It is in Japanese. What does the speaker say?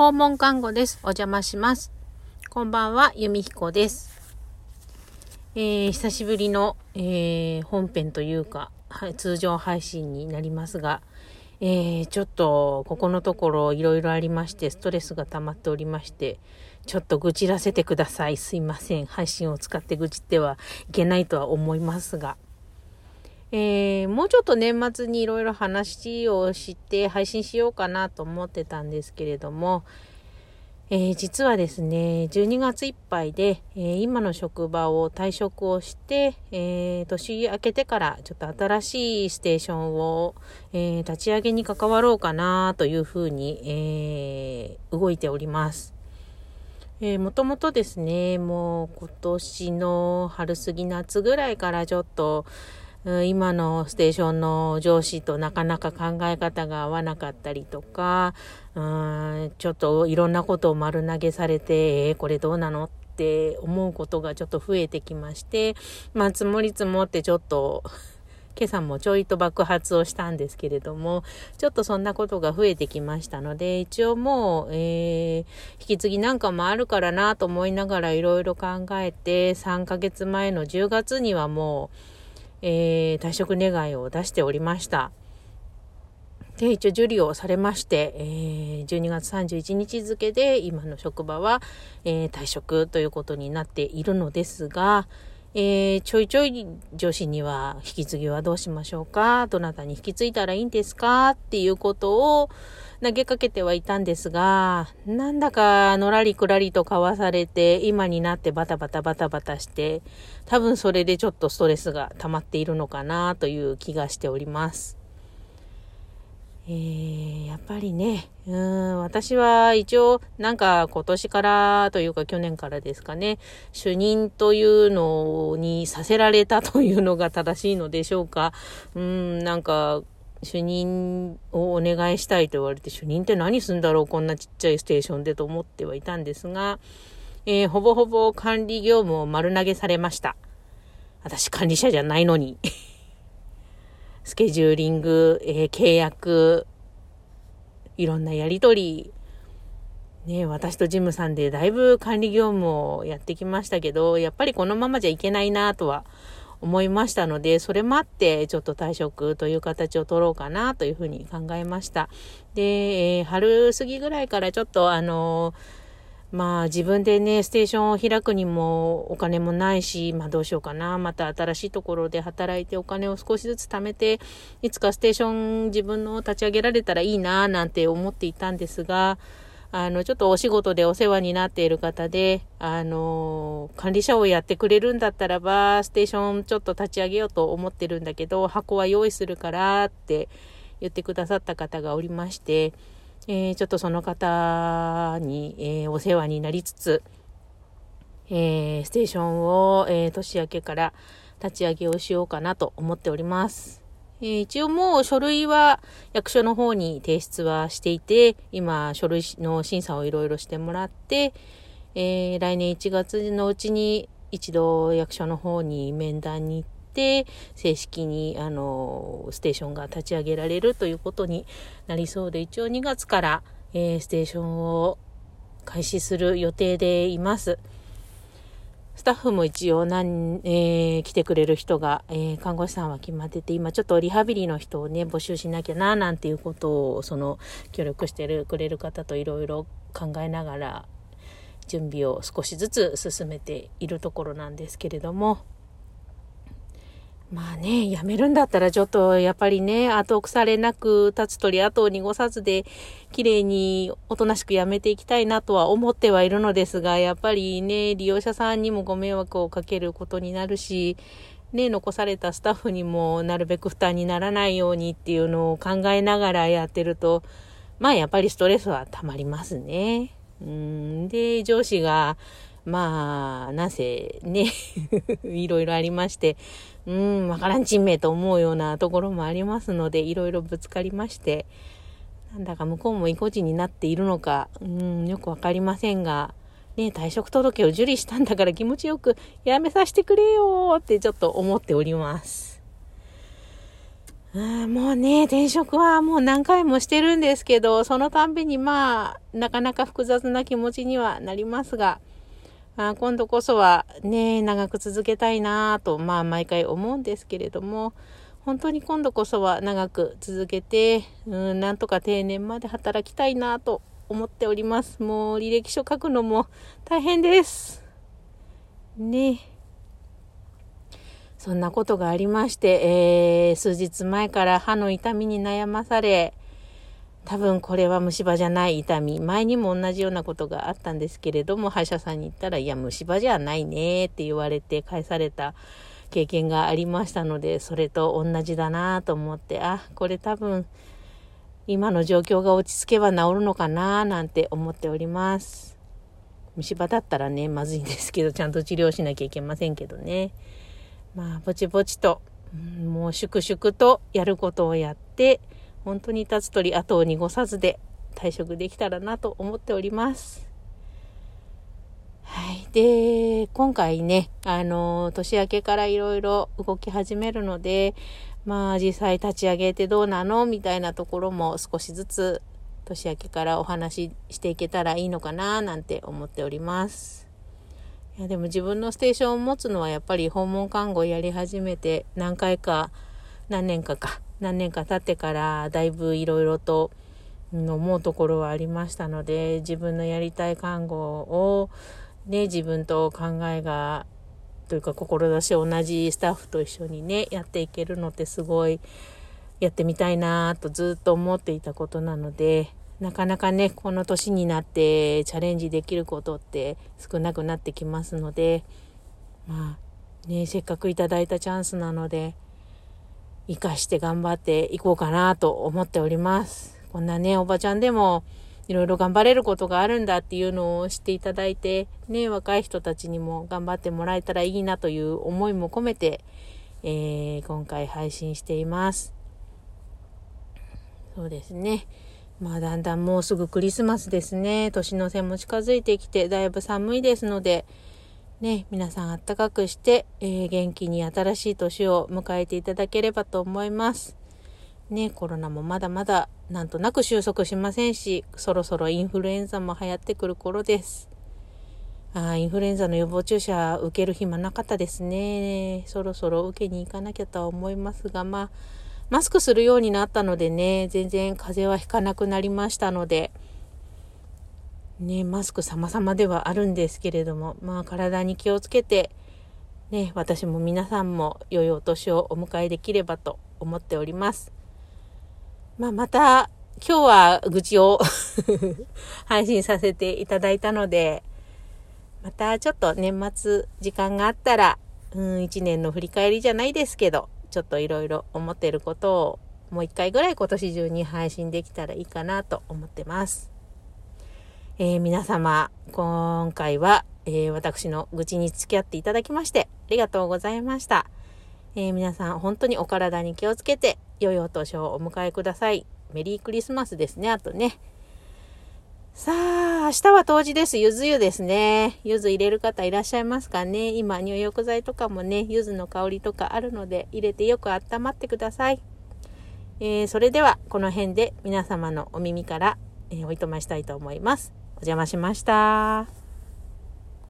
訪問看護です。お邪魔します。こんばんは、由美彦です。えー、久しぶりの、えー、本編というか、はい、通常配信になりますが、えー、ちょっと、ここのところいろいろありまして、ストレスが溜まっておりまして、ちょっと愚痴らせてください。すいません。配信を使って愚痴ってはいけないとは思いますが。えー、もうちょっと年末にいろいろ話をして配信しようかなと思ってたんですけれども、えー、実はですね、12月いっぱいで、えー、今の職場を退職をして、えー、年明けてからちょっと新しいステーションを、え立ち上げに関わろうかなというふうに、え動いております。もともとですね、もう今年の春過ぎ夏ぐらいからちょっと、今のステーションの上司となかなか考え方が合わなかったりとか、うんちょっといろんなことを丸投げされて、えー、これどうなのって思うことがちょっと増えてきまして、まあ積もり積もってちょっと 今朝もちょいと爆発をしたんですけれども、ちょっとそんなことが増えてきましたので、一応もう、えー、引き継ぎなんかもあるからなと思いながらいろいろ考えて、3ヶ月前の10月にはもう、えー、退職願を出しておりました。で、一応受理をされまして、えー、12月31日付で今の職場は、えー、退職ということになっているのですが、えー、ちょいちょい女子には引き継ぎはどうしましょうか？どなたに引き継いだらいいんですか？っていうことを投げかけてはいたんですが、なんだかのらりくらりとかわされて、今になってバタバタバタバタして、多分それでちょっとストレスが溜まっているのかなという気がしております。えー、やっぱりね、うん、私は一応、なんか今年からというか去年からですかね、主任というのにさせられたというのが正しいのでしょうか。うん、なんか、主任をお願いしたいと言われて、主任って何すんだろうこんなちっちゃいステーションでと思ってはいたんですが、えー、ほぼほぼ管理業務を丸投げされました。私管理者じゃないのに。スケジューリング、えー、契約、いろんなやりとり、ね、私とジムさんでだいぶ管理業務をやってきましたけど、やっぱりこのままじゃいけないなとは思いましたので、それもあってちょっと退職という形を取ろうかなというふうに考えました。で、えー、春過ぎぐらいからちょっとあのーまあ自分でね、ステーションを開くにもお金もないし、まあどうしようかな。また新しいところで働いてお金を少しずつ貯めて、いつかステーション自分の立ち上げられたらいいな、なんて思っていたんですが、あの、ちょっとお仕事でお世話になっている方で、あの、管理者をやってくれるんだったらば、ステーションちょっと立ち上げようと思ってるんだけど、箱は用意するからって言ってくださった方がおりまして、えー、ちょっとその方に、えー、お世話になりつつ、えー、ステーションを、え年明けから立ち上げをしようかなと思っております。え一応もう書類は役所の方に提出はしていて、今書類の審査をいろいろしてもらって、え来年1月のうちに一度役所の方に面談に行っ、て、正式に、あの、ステーションが立ち上げられるということになりそうで、一応2月から、えー、ステーションを開始する予定でいます。スタッフも一応何、えー、来てくれる人が、えー、看護師さんは決まってて、今ちょっとリハビリの人をね、募集しなきゃな、なんていうことを、その、協力してるくれる方といろいろ考えながら、準備を少しずつ進めているところなんですけれども、まあね、やめるんだったらちょっとやっぱりね、後腐れなく立つ鳥後を濁さずで、綺麗におとなしくやめていきたいなとは思ってはいるのですが、やっぱりね、利用者さんにもご迷惑をかけることになるし、ね、残されたスタッフにもなるべく負担にならないようにっていうのを考えながらやってると、まあやっぱりストレスは溜まりますね。うん、で、上司が、まあ、なぜね、いろいろありまして、うん、わからんちんめと思うようなところもありますので、いろいろぶつかりまして、なんだか向こうも意固地になっているのか、うん、よくわかりませんが、ね、退職届を受理したんだから気持ちよくやめさせてくれよってちょっと思っております。うんもうね、転職はもう何回もしてるんですけど、そのたんびにまあ、なかなか複雑な気持ちにはなりますが、あ今度こそはね、長く続けたいなと、まあ毎回思うんですけれども、本当に今度こそは長く続けて、うん、なんとか定年まで働きたいなと思っております。もう履歴書書くのも大変です。ね。そんなことがありまして、えー、数日前から歯の痛みに悩まされ、多分これは虫歯じゃない痛み。前にも同じようなことがあったんですけれども、歯医者さんに行ったら、いや、虫歯じゃないねって言われて返された経験がありましたので、それと同じだなと思って、あ、これ多分、今の状況が落ち着けば治るのかななんて思っております。虫歯だったらね、まずいんですけど、ちゃんと治療しなきゃいけませんけどね。まあ、ぼちぼちと、もう粛々とやることをやって、本当に立つ鳥後を濁さずで退職できたらなと思っております。はい。で、今回ね、あの、年明けからいろいろ動き始めるので、まあ実際立ち上げてどうなの？みたいなところも少しずつ年明けからお話ししていけたらいいのかななんて思っております。いやでも自分のステーションを持つのはやっぱり訪問看護やり始めて何回か何年かか。何年か経ってからだいぶいろいろと思うところはありましたので自分のやりたい看護をね自分と考えがというか志同じスタッフと一緒にねやっていけるのってすごいやってみたいなとずっと思っていたことなのでなかなかねこの年になってチャレンジできることって少なくなってきますのでまあねせっかくいただいたチャンスなので生かして頑張っていこうかなと思っております。こんなね、おばちゃんでもいろいろ頑張れることがあるんだっていうのを知っていただいて、ね、若い人たちにも頑張ってもらえたらいいなという思いも込めて、えー、今回配信しています。そうですね。まあだんだんもうすぐクリスマスですね。年の瀬も近づいてきてだいぶ寒いですので、ね、皆さんあったかくして、えー、元気に新しい年を迎えていただければと思います。ね、コロナもまだまだなんとなく収束しませんし、そろそろインフルエンザも流行ってくる頃です。あインフルエンザの予防注射受ける暇なかったですね。そろそろ受けに行かなきゃとは思いますが、まあ、マスクするようになったのでね、全然風邪はひかなくなりましたので、ね、マスク様々ではあるんですけれども、まあ体に気をつけて、ね、私も皆さんも良いお年をお迎えできればと思っております。まあまた、今日は愚痴を 配信させていただいたので、またちょっと年末時間があったら、うん、一年の振り返りじゃないですけど、ちょっといろいろ思ってることをもう一回ぐらい今年中に配信できたらいいかなと思ってます。えー、皆様、今回は、えー、私の愚痴に付き合っていただきまして、ありがとうございました。えー、皆さん、本当にお体に気をつけて、良いお年をお迎えください。メリークリスマスですね、あとね。さあ、明日は冬至です。ゆず湯ですね。ゆず入れる方いらっしゃいますかね今、入浴剤とかもね、ゆずの香りとかあるので、入れてよく温まってください。えー、それでは、この辺で皆様のお耳から、えー、おいとましたいと思います。お邪魔しました。